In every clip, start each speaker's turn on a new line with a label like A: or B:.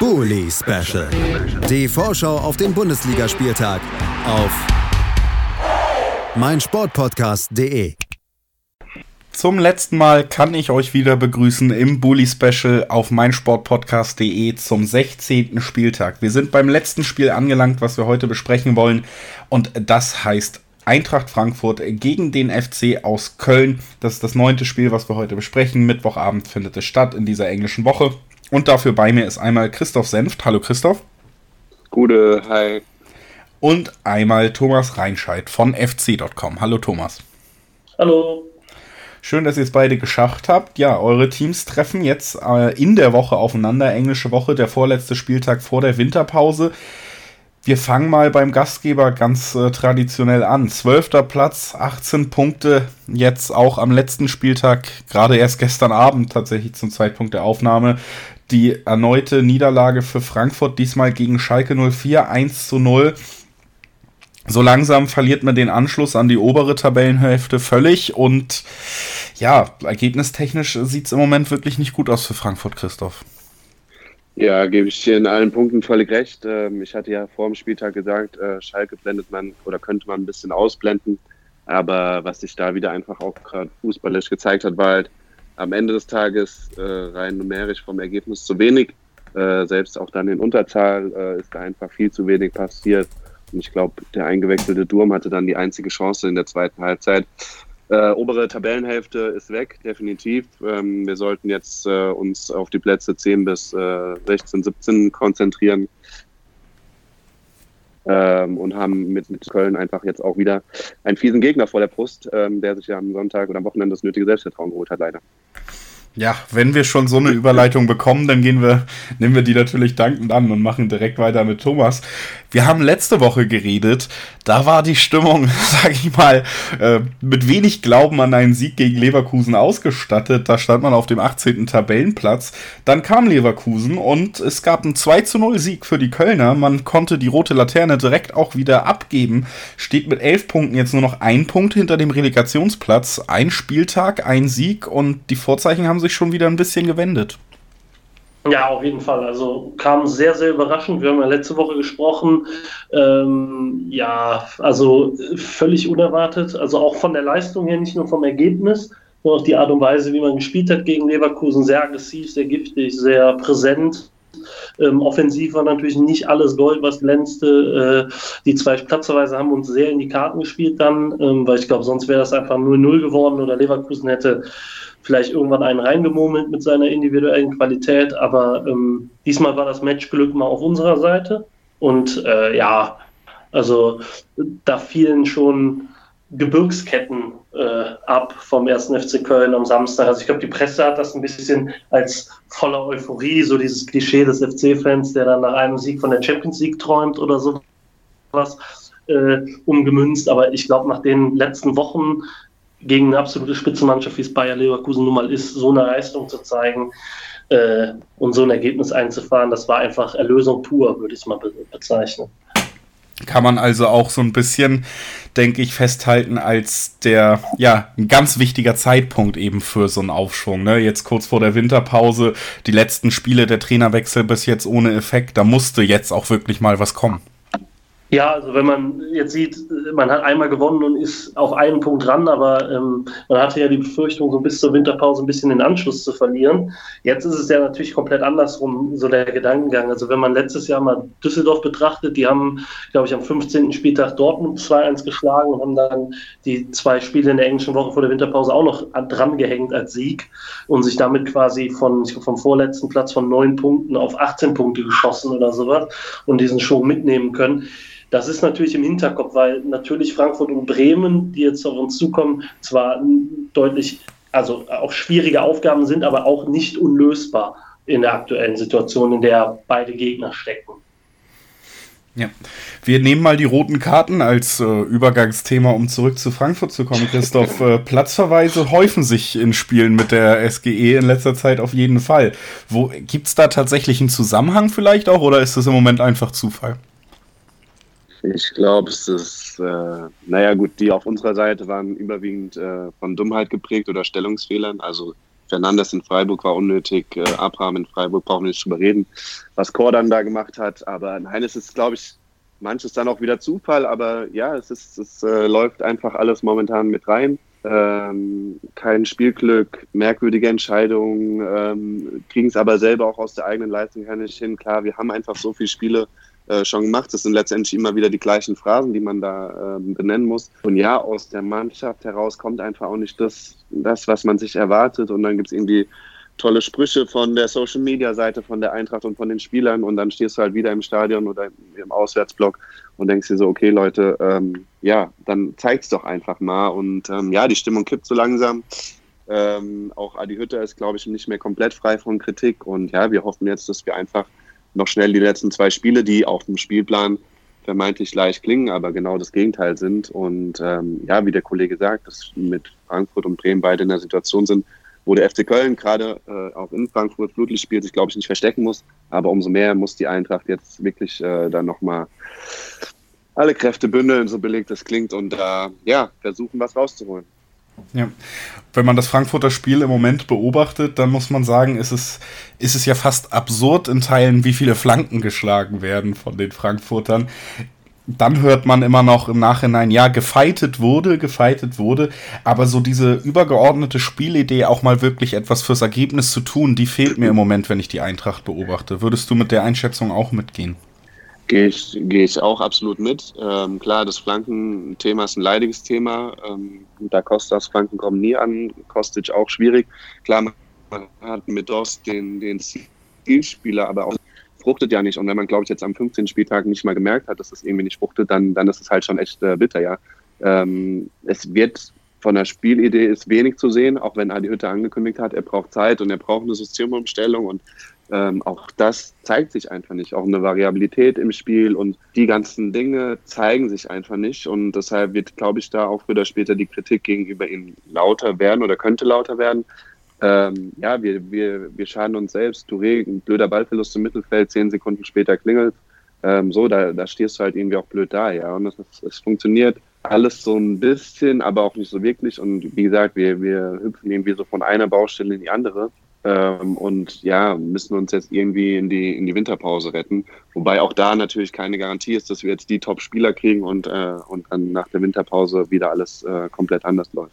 A: Bully Special. Die Vorschau auf den Bundesligaspieltag auf meinsportpodcast.de.
B: Zum letzten Mal kann ich euch wieder begrüßen im Bully Special auf meinsportpodcast.de zum 16. Spieltag. Wir sind beim letzten Spiel angelangt, was wir heute besprechen wollen. Und das heißt Eintracht Frankfurt gegen den FC aus Köln. Das ist das neunte Spiel, was wir heute besprechen. Mittwochabend findet es statt in dieser englischen Woche. Und dafür bei mir ist einmal Christoph Senft. Hallo Christoph.
C: Gute, hi.
B: Und einmal Thomas Reinscheid von fc.com. Hallo Thomas.
D: Hallo.
B: Schön, dass ihr es beide geschafft habt. Ja, eure Teams treffen jetzt äh, in der Woche aufeinander. Englische Woche, der vorletzte Spieltag vor der Winterpause. Wir fangen mal beim Gastgeber ganz äh, traditionell an. Zwölfter Platz, 18 Punkte, jetzt auch am letzten Spieltag, gerade erst gestern Abend tatsächlich zum Zeitpunkt der Aufnahme, die erneute Niederlage für Frankfurt, diesmal gegen Schalke 04, 1 zu 0. So langsam verliert man den Anschluss an die obere Tabellenhälfte völlig und ja, ergebnistechnisch sieht es im Moment wirklich nicht gut aus für Frankfurt, Christoph.
C: Ja, gebe ich dir in allen Punkten völlig recht. Ähm, ich hatte ja vor dem Spieltag gesagt, äh, Schalke blendet man oder könnte man ein bisschen ausblenden. Aber was sich da wieder einfach auch gerade fußballisch gezeigt hat, war halt am Ende des Tages äh, rein numerisch vom Ergebnis zu wenig. Äh, selbst auch dann in Unterzahl ist da einfach viel zu wenig passiert. Und ich glaube, der eingewechselte Durm hatte dann die einzige Chance in der zweiten Halbzeit. Äh, obere Tabellenhälfte ist weg, definitiv. Ähm, wir sollten jetzt äh, uns auf die Plätze 10 bis äh, 16, 17 konzentrieren. Ähm, und haben mit, mit Köln einfach jetzt auch wieder einen fiesen Gegner vor der Brust, ähm, der sich ja am Sonntag oder am Wochenende das nötige Selbstvertrauen geholt hat, leider.
B: Ja, wenn wir schon so eine Überleitung bekommen, dann gehen wir, nehmen wir die natürlich dankend an und machen direkt weiter mit Thomas. Wir haben letzte Woche geredet, da war die Stimmung, sag ich mal, äh, mit wenig Glauben an einen Sieg gegen Leverkusen ausgestattet. Da stand man auf dem 18. Tabellenplatz. Dann kam Leverkusen und es gab einen 2 zu 0 Sieg für die Kölner. Man konnte die rote Laterne direkt auch wieder abgeben. Steht mit elf Punkten jetzt nur noch ein Punkt hinter dem Relegationsplatz. Ein Spieltag, ein Sieg und die Vorzeichen haben sich schon wieder ein bisschen gewendet.
D: Ja, auf jeden Fall. Also kam sehr, sehr überraschend. Wir haben ja letzte Woche gesprochen. Ähm, ja, also völlig unerwartet. Also auch von der Leistung her, nicht nur vom Ergebnis, sondern auch die Art und Weise, wie man gespielt hat gegen Leverkusen. Sehr aggressiv, sehr giftig, sehr präsent. Ähm, offensiv war natürlich nicht alles Gold, was glänzte. Äh, die zwei Platzerweise haben uns sehr in die Karten gespielt dann, ähm, weil ich glaube, sonst wäre das einfach 0-0 geworden oder Leverkusen hätte vielleicht irgendwann einen reingemurmelt mit seiner individuellen Qualität, aber ähm, diesmal war das Matchglück mal auf unserer Seite und äh, ja, also da fielen schon Gebirgsketten äh, ab vom 1. FC Köln am Samstag. Also ich glaube, die Presse hat das ein bisschen als voller Euphorie, so dieses Klischee des FC-Fans, der dann nach einem Sieg von der Champions League träumt oder sowas, äh, umgemünzt. Aber ich glaube, nach den letzten Wochen gegen eine absolute Spitzenmannschaft, wie es Bayer Leverkusen nun mal ist, so eine Leistung zu zeigen äh, und so ein Ergebnis einzufahren, das war einfach Erlösung pur, würde ich es mal be bezeichnen.
B: Kann man also auch so ein bisschen, denke ich, festhalten als der, ja, ein ganz wichtiger Zeitpunkt eben für so einen Aufschwung. Ne? Jetzt kurz vor der Winterpause, die letzten Spiele der Trainerwechsel bis jetzt ohne Effekt, da musste jetzt auch wirklich mal was kommen.
D: Ja, also wenn man jetzt sieht, man hat einmal gewonnen und ist auf einen Punkt dran, aber ähm, man hatte ja die Befürchtung, so bis zur Winterpause ein bisschen den Anschluss zu verlieren. Jetzt ist es ja natürlich komplett andersrum, so der Gedankengang. Also wenn man letztes Jahr mal Düsseldorf betrachtet, die haben, glaube ich, am 15. Spieltag Dortmund 2-1 geschlagen und haben dann die zwei Spiele in der englischen Woche vor der Winterpause auch noch dran gehängt als Sieg und sich damit quasi von, ich glaub, vom vorletzten Platz von neun Punkten auf 18 Punkte geschossen oder sowas und diesen Show mitnehmen können das ist natürlich im Hinterkopf, weil natürlich Frankfurt und Bremen, die jetzt auf uns zukommen, zwar deutlich, also auch schwierige Aufgaben sind, aber auch nicht unlösbar in der aktuellen Situation, in der beide Gegner stecken.
B: Ja, wir nehmen mal die roten Karten als äh, Übergangsthema, um zurück zu Frankfurt zu kommen. Christoph, äh, Platzverweise häufen sich in Spielen mit der SGE in letzter Zeit auf jeden Fall. Gibt es da tatsächlich einen Zusammenhang vielleicht auch oder ist das im Moment einfach Zufall?
C: Ich glaube, es ist, äh, naja gut, die auf unserer Seite waren überwiegend äh, von Dummheit geprägt oder Stellungsfehlern. Also Fernandes in Freiburg war unnötig, äh, Abraham in Freiburg brauchen wir nicht drüber reden, was Kordan da gemacht hat. Aber nein, es ist, glaube ich, manches dann auch wieder Zufall, aber ja, es ist, es äh, läuft einfach alles momentan mit rein. Ähm, kein Spielglück, merkwürdige Entscheidungen, ähm, kriegen es aber selber auch aus der eigenen Leistung her nicht hin. Klar, wir haben einfach so viele Spiele äh, schon gemacht. Das sind letztendlich immer wieder die gleichen Phrasen, die man da äh, benennen muss. Und ja, aus der Mannschaft heraus kommt einfach auch nicht das, das was man sich erwartet. Und dann gibt es irgendwie tolle Sprüche von der Social Media Seite von der Eintracht und von den Spielern und dann stehst du halt wieder im Stadion oder im Auswärtsblock und denkst dir so, okay Leute, ähm, ja, dann zeig's doch einfach mal und ähm, ja, die Stimmung kippt so langsam. Ähm, auch Adi Hütter ist, glaube ich, nicht mehr komplett frei von Kritik und ja, wir hoffen jetzt, dass wir einfach noch schnell die letzten zwei Spiele, die auf dem Spielplan vermeintlich leicht klingen, aber genau das Gegenteil sind. Und ähm, ja, wie der Kollege sagt, dass mit Frankfurt und Bremen beide in der Situation sind, wo der FC Köln gerade äh, auch in Frankfurt Flutlicht spielt, sich, glaube ich, nicht verstecken muss. Aber umso mehr muss die Eintracht jetzt wirklich äh, dann nochmal alle Kräfte bündeln, so belegt das klingt, und äh, ja, versuchen, was rauszuholen.
B: Ja. Wenn man das Frankfurter Spiel im Moment beobachtet, dann muss man sagen, ist es, ist es ja fast absurd in Teilen, wie viele Flanken geschlagen werden von den Frankfurtern dann hört man immer noch im Nachhinein, ja, gefeitet wurde, gefeitet wurde, aber so diese übergeordnete Spielidee, auch mal wirklich etwas fürs Ergebnis zu tun, die fehlt mir im Moment, wenn ich die Eintracht beobachte. Würdest du mit der Einschätzung auch mitgehen?
C: Gehe ich, gehe ich auch absolut mit. Ähm, klar, das Flankenthema ist ein leidiges Thema. Ähm, da Kostas Flanken kommen nie an, Kostic auch schwierig. Klar, man hat mit Dost den, den Zielspieler, aber auch fruchtet ja nicht. Und wenn man, glaube ich, jetzt am 15. Spieltag nicht mal gemerkt hat, dass es irgendwie nicht fruchtet, dann, dann ist es halt schon echt äh, bitter, ja. Ähm, es wird von der Spielidee ist wenig zu sehen, auch wenn Adi Hütte angekündigt hat, er braucht Zeit und er braucht eine Systemumstellung und ähm, auch das zeigt sich einfach nicht. Auch eine Variabilität im Spiel und die ganzen Dinge zeigen sich einfach nicht. Und deshalb wird, glaube ich, da auch früher oder später die Kritik gegenüber ihm lauter werden oder könnte lauter werden. Ähm, ja, wir, wir, wir schaden uns selbst. Touré, ein blöder Ballverlust im Mittelfeld, zehn Sekunden später klingelt. Ähm, so, da, da stehst du halt irgendwie auch blöd da, ja. Und es, es funktioniert alles so ein bisschen, aber auch nicht so wirklich. Und wie gesagt, wir, wir hüpfen irgendwie so von einer Baustelle in die andere. Ähm, und ja, müssen uns jetzt irgendwie in die, in die Winterpause retten. Wobei auch da natürlich keine Garantie ist, dass wir jetzt die Top-Spieler kriegen und, äh, und dann nach der Winterpause wieder alles äh, komplett anders läuft.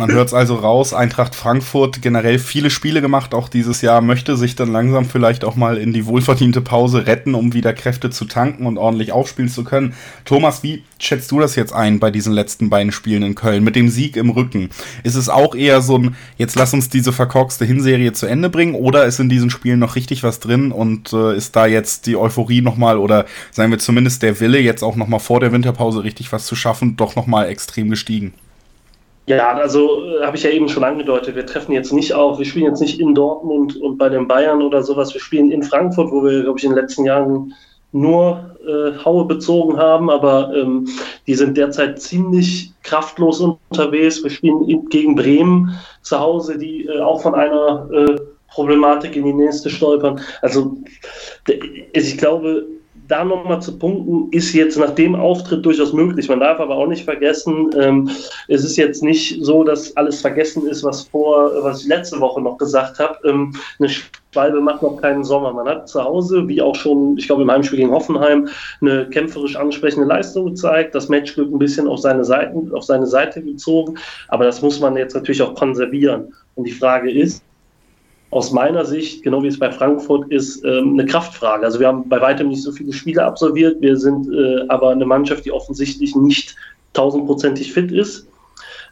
B: Man hört es also raus, Eintracht Frankfurt generell viele Spiele gemacht, auch dieses Jahr möchte sich dann langsam vielleicht auch mal in die wohlverdiente Pause retten, um wieder Kräfte zu tanken und ordentlich aufspielen zu können. Thomas, wie schätzt du das jetzt ein bei diesen letzten beiden Spielen in Köln mit dem Sieg im Rücken? Ist es auch eher so ein, jetzt lass uns diese verkorkste Hinserie zu Ende bringen oder ist in diesen Spielen noch richtig was drin und äh, ist da jetzt die Euphorie nochmal oder sagen wir zumindest der Wille jetzt auch nochmal vor der Winterpause richtig was zu schaffen, doch nochmal extrem gestiegen?
D: Ja, also äh, habe ich ja eben schon angedeutet, wir treffen jetzt nicht auf, wir spielen jetzt nicht in Dortmund und bei den Bayern oder sowas, wir spielen in Frankfurt, wo wir, glaube ich, in den letzten Jahren nur äh, Haue bezogen haben, aber ähm, die sind derzeit ziemlich kraftlos unterwegs. Wir spielen in, gegen Bremen zu Hause, die äh, auch von einer äh, Problematik in die nächste stolpern. Also ich glaube, da nochmal zu punkten, ist jetzt nach dem Auftritt durchaus möglich. Man darf aber auch nicht vergessen, ähm, es ist jetzt nicht so, dass alles vergessen ist, was vor, was ich letzte Woche noch gesagt habe. Ähm, eine Schwalbe macht noch keinen Sommer. Man hat zu Hause, wie auch schon, ich glaube, im Heimspiel gegen Hoffenheim, eine kämpferisch ansprechende Leistung gezeigt, das Matchglück ein bisschen auf seine, Seiten, auf seine Seite gezogen. Aber das muss man jetzt natürlich auch konservieren. Und die Frage ist, aus meiner Sicht, genau wie es bei Frankfurt ist, ähm, eine Kraftfrage. Also wir haben bei weitem nicht so viele Spiele absolviert. Wir sind äh, aber eine Mannschaft, die offensichtlich nicht tausendprozentig fit ist.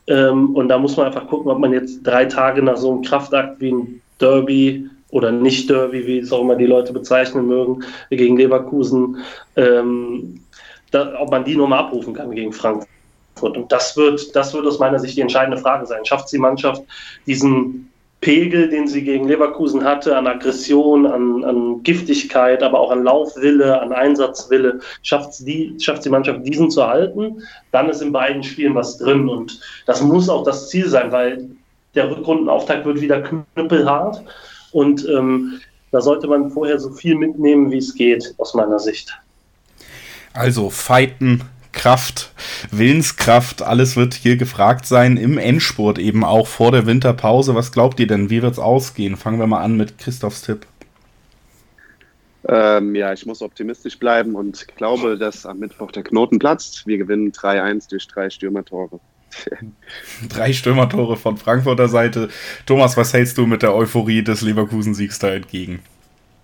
D: Ähm, und da muss man einfach gucken, ob man jetzt drei Tage nach so einem Kraftakt wie ein Derby oder nicht Derby, wie es auch immer die Leute bezeichnen mögen, gegen Leverkusen, ähm, ob man die nochmal abrufen kann gegen Frankfurt. Und das wird, das wird aus meiner Sicht die entscheidende Frage sein. Schafft die Mannschaft diesen Pegel, den sie gegen Leverkusen hatte, an Aggression, an, an Giftigkeit, aber auch an Laufwille, an Einsatzwille, schafft die, schafft die Mannschaft diesen zu halten, dann ist in beiden Spielen was drin. Und das muss auch das Ziel sein, weil der Rückrundenauftakt wird wieder knüppelhart. Und ähm, da sollte man vorher so viel mitnehmen, wie es geht, aus meiner Sicht.
B: Also fighten, Kraft, Willenskraft, alles wird hier gefragt sein, im Endspurt eben auch vor der Winterpause. Was glaubt ihr denn, wie wird es ausgehen? Fangen wir mal an mit Christophs Tipp.
C: Ähm, ja, ich muss optimistisch bleiben und glaube, dass am Mittwoch der Knoten platzt. Wir gewinnen 3-1 durch drei Stürmertore.
B: drei Stürmertore von Frankfurter Seite. Thomas, was hältst du mit der Euphorie des Leverkusen-Siegs da entgegen?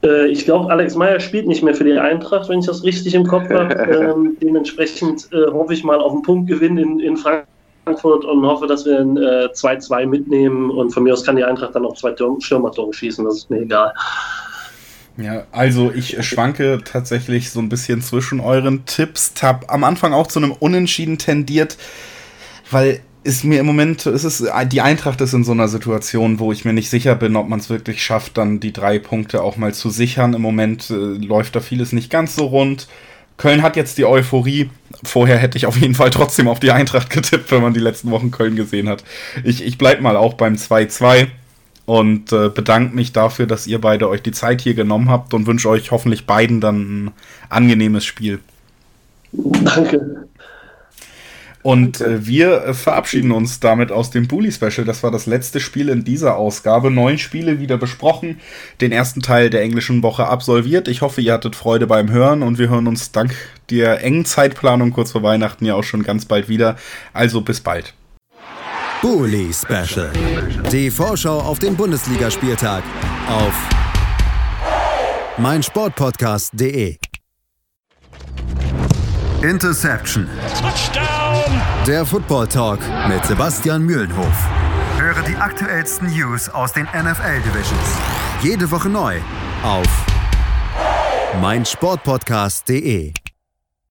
D: Äh, ich glaube, Alex Meyer spielt nicht mehr für die Eintracht, wenn ich das richtig im Kopf habe. ähm, dementsprechend äh, hoffe ich mal auf einen Punktgewinn in, in Frankfurt und hoffe, dass wir ein 2-2 äh, mitnehmen. Und von mir aus kann die Eintracht dann auch zwei Stürmertore schießen, das ist mir egal.
B: Ja, also ich schwanke tatsächlich so ein bisschen zwischen euren Tipps. Hab am Anfang auch zu einem Unentschieden tendiert, weil ist mir im Moment, ist es, die Eintracht ist in so einer Situation, wo ich mir nicht sicher bin, ob man es wirklich schafft, dann die drei Punkte auch mal zu sichern. Im Moment äh, läuft da vieles nicht ganz so rund. Köln hat jetzt die Euphorie. Vorher hätte ich auf jeden Fall trotzdem auf die Eintracht getippt, wenn man die letzten Wochen Köln gesehen hat. Ich, ich bleib mal auch beim 2-2 und äh, bedanke mich dafür, dass ihr beide euch die Zeit hier genommen habt und wünsche euch hoffentlich beiden dann ein angenehmes Spiel.
D: Danke.
B: Und äh, wir äh, verabschieden uns damit aus dem Bully Special. Das war das letzte Spiel in dieser Ausgabe. Neun Spiele wieder besprochen. Den ersten Teil der englischen Woche absolviert. Ich hoffe, ihr hattet Freude beim Hören und wir hören uns dank der engen Zeitplanung kurz vor Weihnachten ja auch schon ganz bald wieder. Also bis bald.
A: Bully Special. Die Vorschau auf den Bundesligaspieltag auf meinsportpodcast.de. Interception. Touchdown. Der Football Talk mit Sebastian Mühlenhof. Höre die aktuellsten News aus den NFL Divisions. Jede Woche neu auf meinsportpodcast.de.